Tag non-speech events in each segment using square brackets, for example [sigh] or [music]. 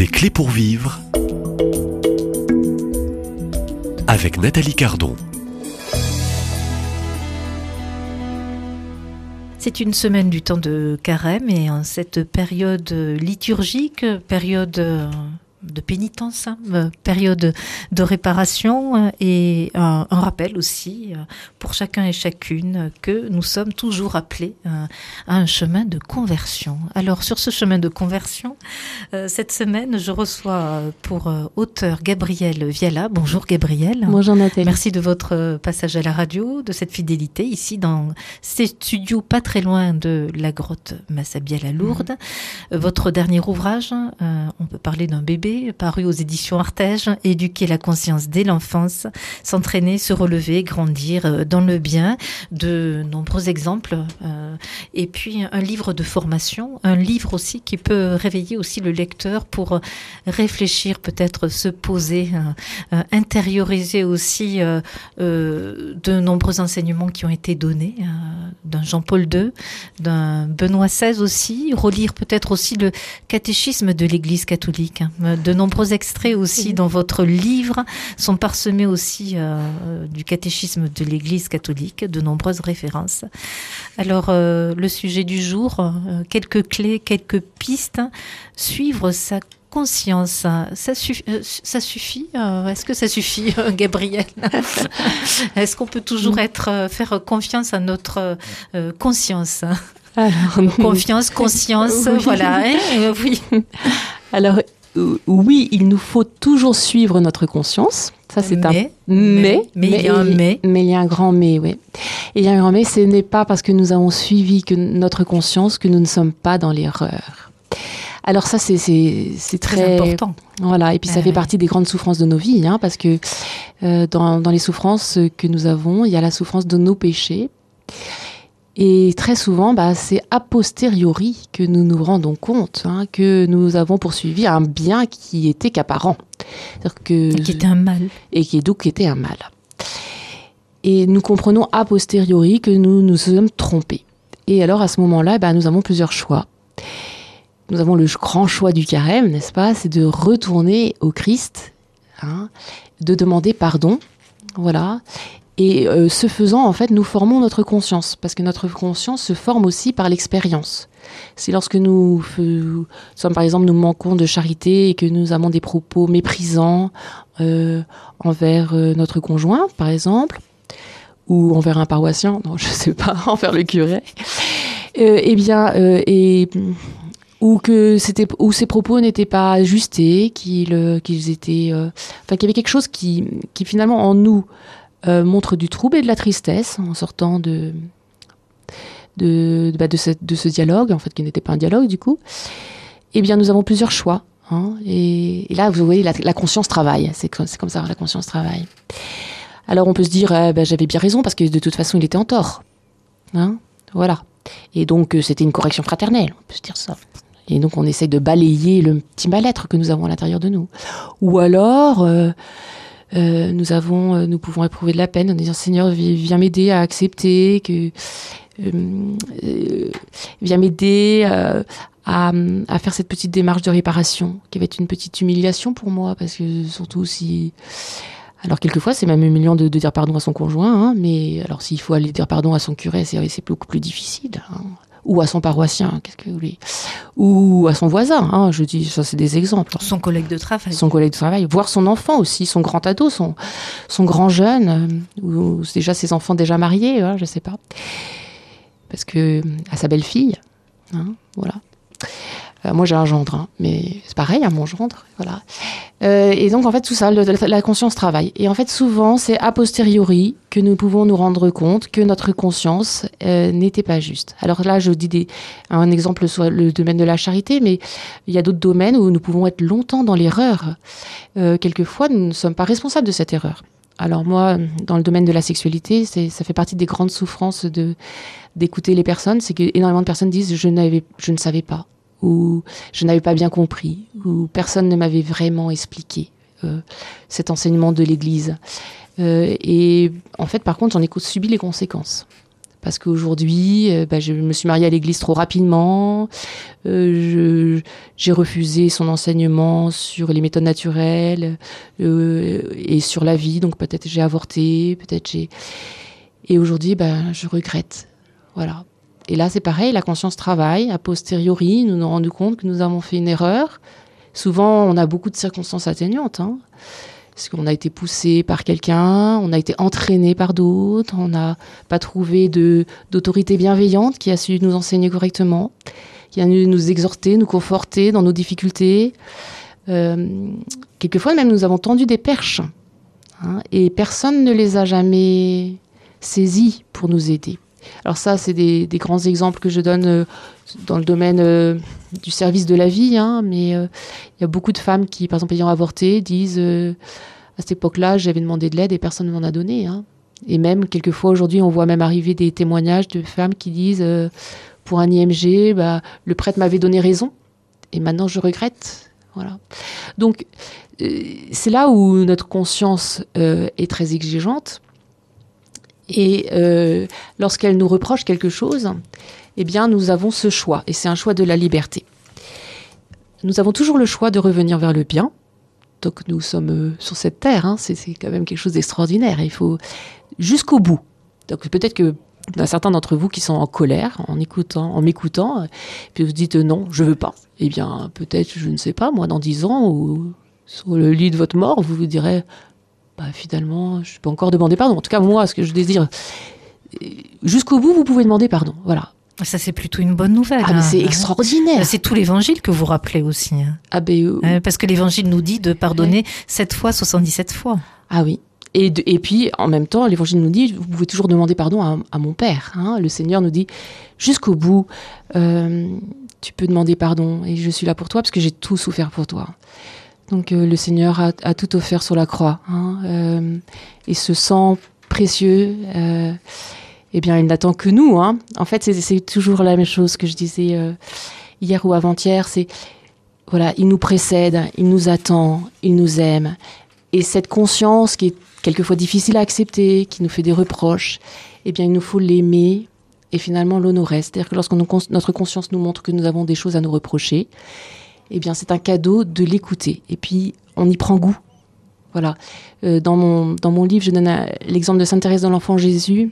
Des clés pour vivre avec Nathalie Cardon. C'est une semaine du temps de carême et en cette période liturgique, période de pénitence, hein, euh, période de réparation euh, et un, rappel aussi euh, pour chacun et chacune que nous sommes toujours appelés à un chemin de conversion. Alors sur ce chemin de conversion, cette semaine, je reçois pour auteur Gabriel Viala. Bonjour Gabriel. Bonjour Nathalie. Merci de votre passage à la radio, de cette fidélité ici dans ces studios pas très loin de la grotte Massabielle à Lourdes. Mmh. Votre dernier ouvrage, on peut parler d'un bébé paru aux éditions Artege, éduquer la conscience dès l'enfance, s'entraîner, se relever, grandir euh, dans le bien, de nombreux exemples, euh, et puis un livre de formation, un livre aussi qui peut réveiller aussi le lecteur pour réfléchir, peut-être se poser, euh, intérioriser aussi de nombreux enseignements qui ont été donnés d'un Jean-Paul II, d'un Benoît XVI aussi, relire peut-être aussi le catéchisme de l'Église catholique, hein, de nombreux extraits aussi dans votre livre sont parsemés aussi euh, du catéchisme de l'Église catholique, de nombreuses références. Alors, euh, le sujet du jour, euh, quelques clés, quelques pistes, suivre sa conscience, ça, suffit, ça suffit Est-ce que ça suffit, Gabriel? Est-ce qu'on peut toujours être, faire confiance à notre conscience? Alors, confiance, [laughs] conscience, voilà. Hein, oui. Alors, euh, oui, il nous faut toujours suivre notre conscience. Ça, c'est un mais. Mais, il y a un mais. Mais il y a un grand mais, oui. Et il y a un grand mais, ce n'est pas parce que nous avons suivi que notre conscience que nous ne sommes pas dans l'erreur. Alors ça, c'est très, très, important. Voilà, et puis ça fait partie des grandes souffrances de nos vies, hein, parce que euh, dans, dans les souffrances que nous avons, il y a la souffrance de nos péchés. Et très souvent, bah, c'est a posteriori que nous nous rendons compte hein, que nous avons poursuivi un bien qui était qu'apparent. Que, et qui était un mal. Et qui donc était un mal. Et nous comprenons a posteriori que nous nous sommes trompés. Et alors à ce moment-là, bah, nous avons plusieurs choix. Nous avons le grand choix du carême, n'est-ce pas? C'est de retourner au Christ, hein, de demander pardon, voilà, et euh, ce faisant, en fait, nous formons notre conscience, parce que notre conscience se forme aussi par l'expérience. C'est lorsque nous sommes, par exemple, nous manquons de charité et que nous avons des propos méprisants euh, envers euh, notre conjoint, par exemple, ou envers un paroissien, non, je sais pas, [laughs] envers le curé, eh bien, et ou que c'était ou ces propos n'étaient pas ajustés, qu'ils étaient, qu'il y avait quelque chose qui, qui finalement en nous euh, montre du trouble et de la tristesse en sortant de, de, bah, de, ce, dialogue, en fait, qui n'était pas un dialogue du coup, eh bien, nous avons plusieurs choix. Hein, et, là, vous voyez, la, conscience travaille. C'est comme, ça, la conscience travaille. Alors, on peut se dire, eh ben, j'avais bien raison parce que de toute façon, il était en tort. Hein, voilà. Et donc, euh, c'était une correction fraternelle, on peut se dire ça. Et donc, on essaye de balayer le petit mal-être que nous avons à l'intérieur de nous. Ou alors, euh, euh, nous avons, euh, nous pouvons éprouver de la peine en disant Seigneur, viens m'aider à accepter, que euh, viens m'aider à, faire cette petite démarche de réparation, qui va être une petite humiliation pour moi, parce que surtout si alors quelquefois c'est même humiliant de, de, dire pardon à son conjoint, hein, mais alors s'il faut aller dire pardon à son curé, c'est beaucoup plus difficile. Hein ou à son paroissien, qu'est-ce que vous voulez, ou à son voisin. Hein, je dis, ça c'est des exemples. Son collègue de travail. Son collègue de travail, voir son enfant aussi, son grand ado, son son grand jeune, euh, ou déjà ses enfants déjà mariés, hein, je sais pas, parce que à sa belle fille, hein, voilà. Euh, moi, j'ai un gendre, hein, mais c'est pareil, hein, mon gendre, voilà. Euh, et donc, en fait, tout ça, la conscience travaille. Et en fait, souvent, c'est a posteriori que nous pouvons nous rendre compte que notre conscience euh, n'était pas juste. Alors là, je dis un exemple sur le domaine de la charité, mais il y a d'autres domaines où nous pouvons être longtemps dans l'erreur. quelquefois, nous ne sommes pas responsables de cette erreur. Alors moi, dans le domaine de la sexualité, ça fait partie des grandes souffrances d'écouter les personnes, c'est que énormément de personnes disent je ne savais pas où je n'avais pas bien compris, où personne ne m'avait vraiment expliqué euh, cet enseignement de l'Église. Euh, et en fait, par contre, j'en ai subi les conséquences. parce qu'aujourd'hui, euh, bah, je me suis mariée à l'église trop rapidement, j'ai refusé son enseignement sur les méthodes naturelles et sur la vie, donc peut-être j'ai avorté, peut-être j'ai... Et aujourd'hui, bah, je regrette. Voilà. Et là, c'est pareil, la conscience travaille. A posteriori, nous nous rendons compte que nous avons fait une erreur. Souvent, on a beaucoup de circonstances atténuantes. Hein. Parce qu'on a été poussé par quelqu'un, on a été entraîné par d'autres, on n'a pas trouvé d'autorité bienveillante qui a su nous enseigner correctement, qui a su nous exhorter, nous conforter dans nos difficultés. Euh, quelquefois, même, nous avons tendu des perches. hein, et personne ne les a jamais saisies pour nous aider. Alors ça, c'est des, grands exemples que je donne euh, dans le domaine euh, du service de la vie, hein, mais euh, il y a beaucoup de femmes qui, par exemple, ayant avorté, disent à cette époque-là, j'avais demandé de l'aide et personne ne m'en a donné. hein. Et même, quelquefois, aujourd'hui, on voit même arriver des témoignages de femmes qui disent, pour un IMG, bah, le prêtre m'avait donné raison et maintenant je regrette. Voilà. Donc, c'est là où notre conscience est très exigeante. Et euh, lorsqu'elle nous reproche quelque chose, eh bien, nous avons ce choix, et c'est un choix de la liberté. Nous avons toujours le choix de revenir vers le bien. Donc, nous sommes euh, sur cette terre, hein, c'est quand même quelque chose d'extraordinaire. Il faut jusqu'au bout. Donc, peut-être que il y a certains d'entre vous qui sont en colère en écoutant, en m'écoutant, euh, puis vous dites non, je veux pas. Eh bien, peut-être, je ne sais pas, moi, dans dix ans ou sur le lit de votre mort, vous vous direz, bah, finalement, je peux encore demander pardon. En tout cas, moi, ce que je désire, jusqu'au bout, vous pouvez demander pardon. Voilà. Ça, c'est plutôt une bonne nouvelle. Ah, hein. c'est Hein. extraordinaire. C'est tout l'évangile que vous rappelez aussi. hein. Ah, ben, euh, Euh, Parce que l'évangile nous dit de pardonner 7 fois, 77 fois. Ah oui. Et, de- et puis, en même temps, l'Évangile nous dit, vous pouvez toujours demander pardon à, à mon Père. hein. Le Seigneur nous dit, jusqu'au bout, euh, tu peux demander pardon et je suis là pour toi parce que j'ai tout souffert pour toi. Donc euh, le Seigneur a, tout offert sur la croix. hein. Euh, et ce sang précieux, euh, eh bien, il n'attend que nous. hein. En fait, c'est- toujours la même chose que je disais hier ou avant-hier. C'est, voilà, il nous précède, il nous attend, il nous aime. Et cette conscience qui est quelquefois difficile à accepter, qui nous fait des reproches, eh bien, il nous faut l'aimer et finalement l'honorer. C'est-à-dire que lorsque notre conscience nous montre que nous avons des choses à nous reprocher, eh bien, c'est un cadeau de l'écouter. Et puis, on y prend goût. Voilà. Euh, dans, mon, dans mon livre, je donne l'exemple de Sainte Thérèse de l'Enfant Jésus.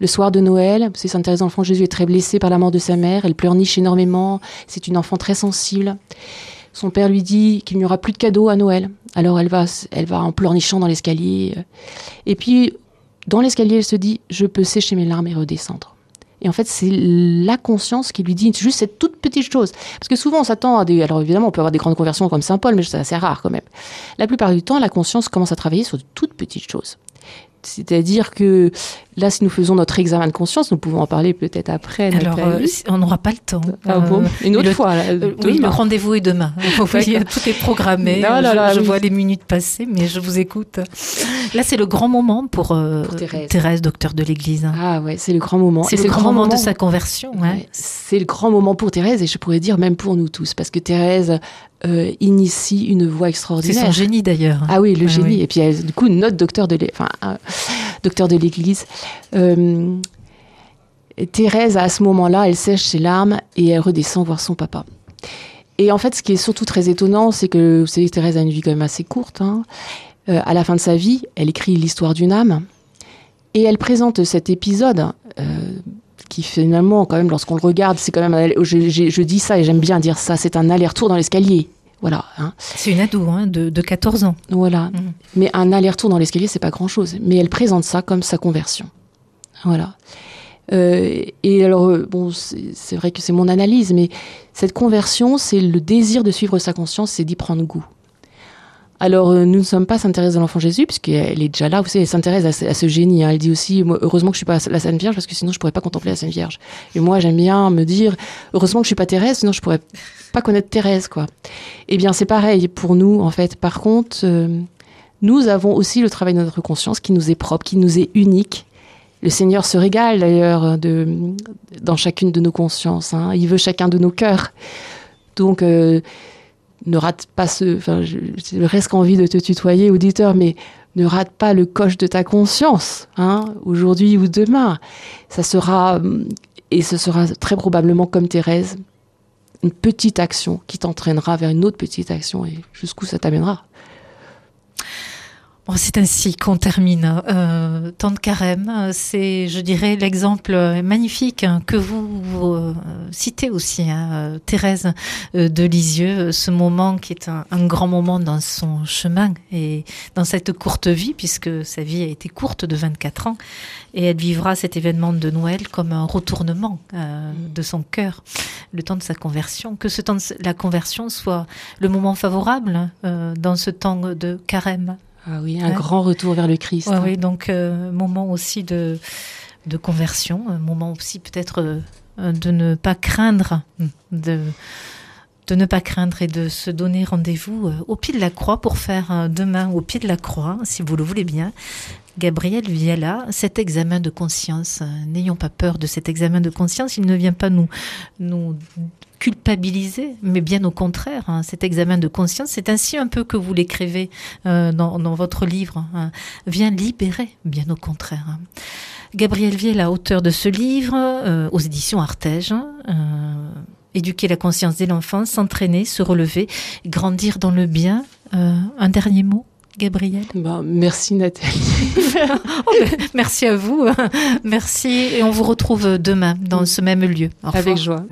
Le soir de Noël, c'est Sainte Thérèse de l'Enfant Jésus est très blessée par la mort de sa mère. Elle pleurniche énormément. C'est une enfant très sensible. Son père lui dit qu'il n'y aura plus de cadeaux à Noël. Alors elle va, elle va en pleurnichant dans l'escalier. Et puis, dans l'escalier, elle se dit Je peux sécher mes larmes et redescendre. Et en fait, c'est la conscience qui lui dit juste cette toute petite chose. Parce que souvent, on s'attend à des. Alors évidemment, on peut avoir des grandes conversions comme Saint Paul, mais c'est assez rare quand même. La plupart du temps, la conscience commence à travailler sur de toutes petites choses. C'est-à-dire que là, si nous faisons notre examen de conscience, nous pouvons en parler peut-être après. Alors, euh, on n'aura pas le temps. ah bon Euh, Une autre le- fois. là, euh, oui, le rendez-vous est demain. Oui, [laughs] tout est programmé. Là je là, je oui. vois les minutes passer, mais je vous écoute. Là, c'est le grand moment pour, Pour Thérèse. docteur de l'Église. Ah ouais, c'est le grand moment. c'est le grand, moment de sa conversion. hein. Ouais, c'est le grand moment pour Thérèse et je pourrais dire même pour nous tous parce que Thérèse euh, initie une voie C'est extraordinaire. son génie d'ailleurs. Ah oui, le Ah génie. oui. Et puis elle, du coup, notre docteur de l'É- enfin, un docteur de l'Église. Euh, Thérèse, à ce moment-là, elle sèche ses larmes et elle redescend voir son papa. Et en fait, ce qui est surtout très étonnant, c'est que vous savez, Thérèse a une vie quand même assez courte. hein. Euh, à la fin de sa vie, elle écrit l'histoire d'une âme et elle présente cet épisode. euh, qui finalement, quand même, lorsqu'on le regarde, c'est quand même. Je dis ça et j'aime bien dire ça. C'est un aller-retour dans l'escalier. Voilà. hein. C'est une ado hein, de, de 14 ans. Voilà. Mhm. Mais un aller-retour dans l'escalier, c'est pas grand-chose. Mais elle présente ça comme sa conversion. Voilà. Euh, et alors, euh, bon, c'est c'est vrai que c'est mon analyse, mais cette conversion, c'est le désir de suivre sa conscience, c'est d'y prendre goût. Alors, euh, nous ne sommes pas Sainte Thérèse de l'Enfant Jésus, puisqu'elle est déjà là. Vous savez, Sainte Thérèse a, ce- génie. hein. Elle dit aussi, heureusement que je suis pas la Sainte Vierge, parce que sinon je pourrais pas contempler la Sainte Vierge. Et moi, j'aime bien me dire, heureusement que je suis pas Thérèse, sinon je pourrais pas connaître Thérèse, quoi. Eh bien, c'est pareil pour nous, en fait. Par contre, euh, nous avons aussi le travail de notre conscience qui nous est propre, qui nous est unique. Le Seigneur se régale d'ailleurs dans chacune de nos consciences. hein. Il veut chacun de nos cœurs. Donc, euh, ne rate pas ce. Enfin, j'ai presque envie de te tutoyer, auditeur, mais ne rate pas le coche de ta conscience, hein, aujourd'hui ou demain. Ça sera, et ce sera très probablement comme Thérèse, une petite action qui t'entraînera vers une autre petite action et jusqu'où ça t'amènera. Bon, c'est ainsi qu'on termine euh, Tant de carême. C'est, je dirais, l'exemple magnifique que vous, euh, citez aussi, hein, Thérèse euh, de Lisieux, ce moment qui est un, grand moment dans son chemin et dans cette courte vie, puisque sa vie a été courte de 24 ans, et elle vivra cet événement de Noël comme un retournement de son cœur, le temps de sa conversion. Que ce temps de la conversion soit le moment favorable dans ce temps de carême. Ah oui, un grand retour vers le Christ. oui, donc euh, moment aussi de, de conversion, un moment aussi peut-être euh, de ne pas craindre, de, de ne pas craindre et de se donner rendez-vous euh, au pied de la croix pour faire demain au pied de la croix, si vous le voulez bien, Gabriel Viala, cet examen de conscience, n'ayons pas peur de cet examen de conscience, il ne vient pas nous, nous culpabiliser, mais bien au contraire, hein, cet examen de conscience, c'est ainsi un peu que vous l'écrivez euh, dans, votre livre, hein, vient libérer, bien au contraire. Hein. Gabriel Viella, auteur de ce livre, euh, aux éditions Artege, euh, éduquer la conscience dès l'enfance, s'entraîner, se relever, grandir dans le bien. un dernier mot Gabriel? Bah, Merci Nathalie. [laughs] Oh, ben, merci à vous. Merci et on vous retrouve demain dans ce même lieu. Avec joie.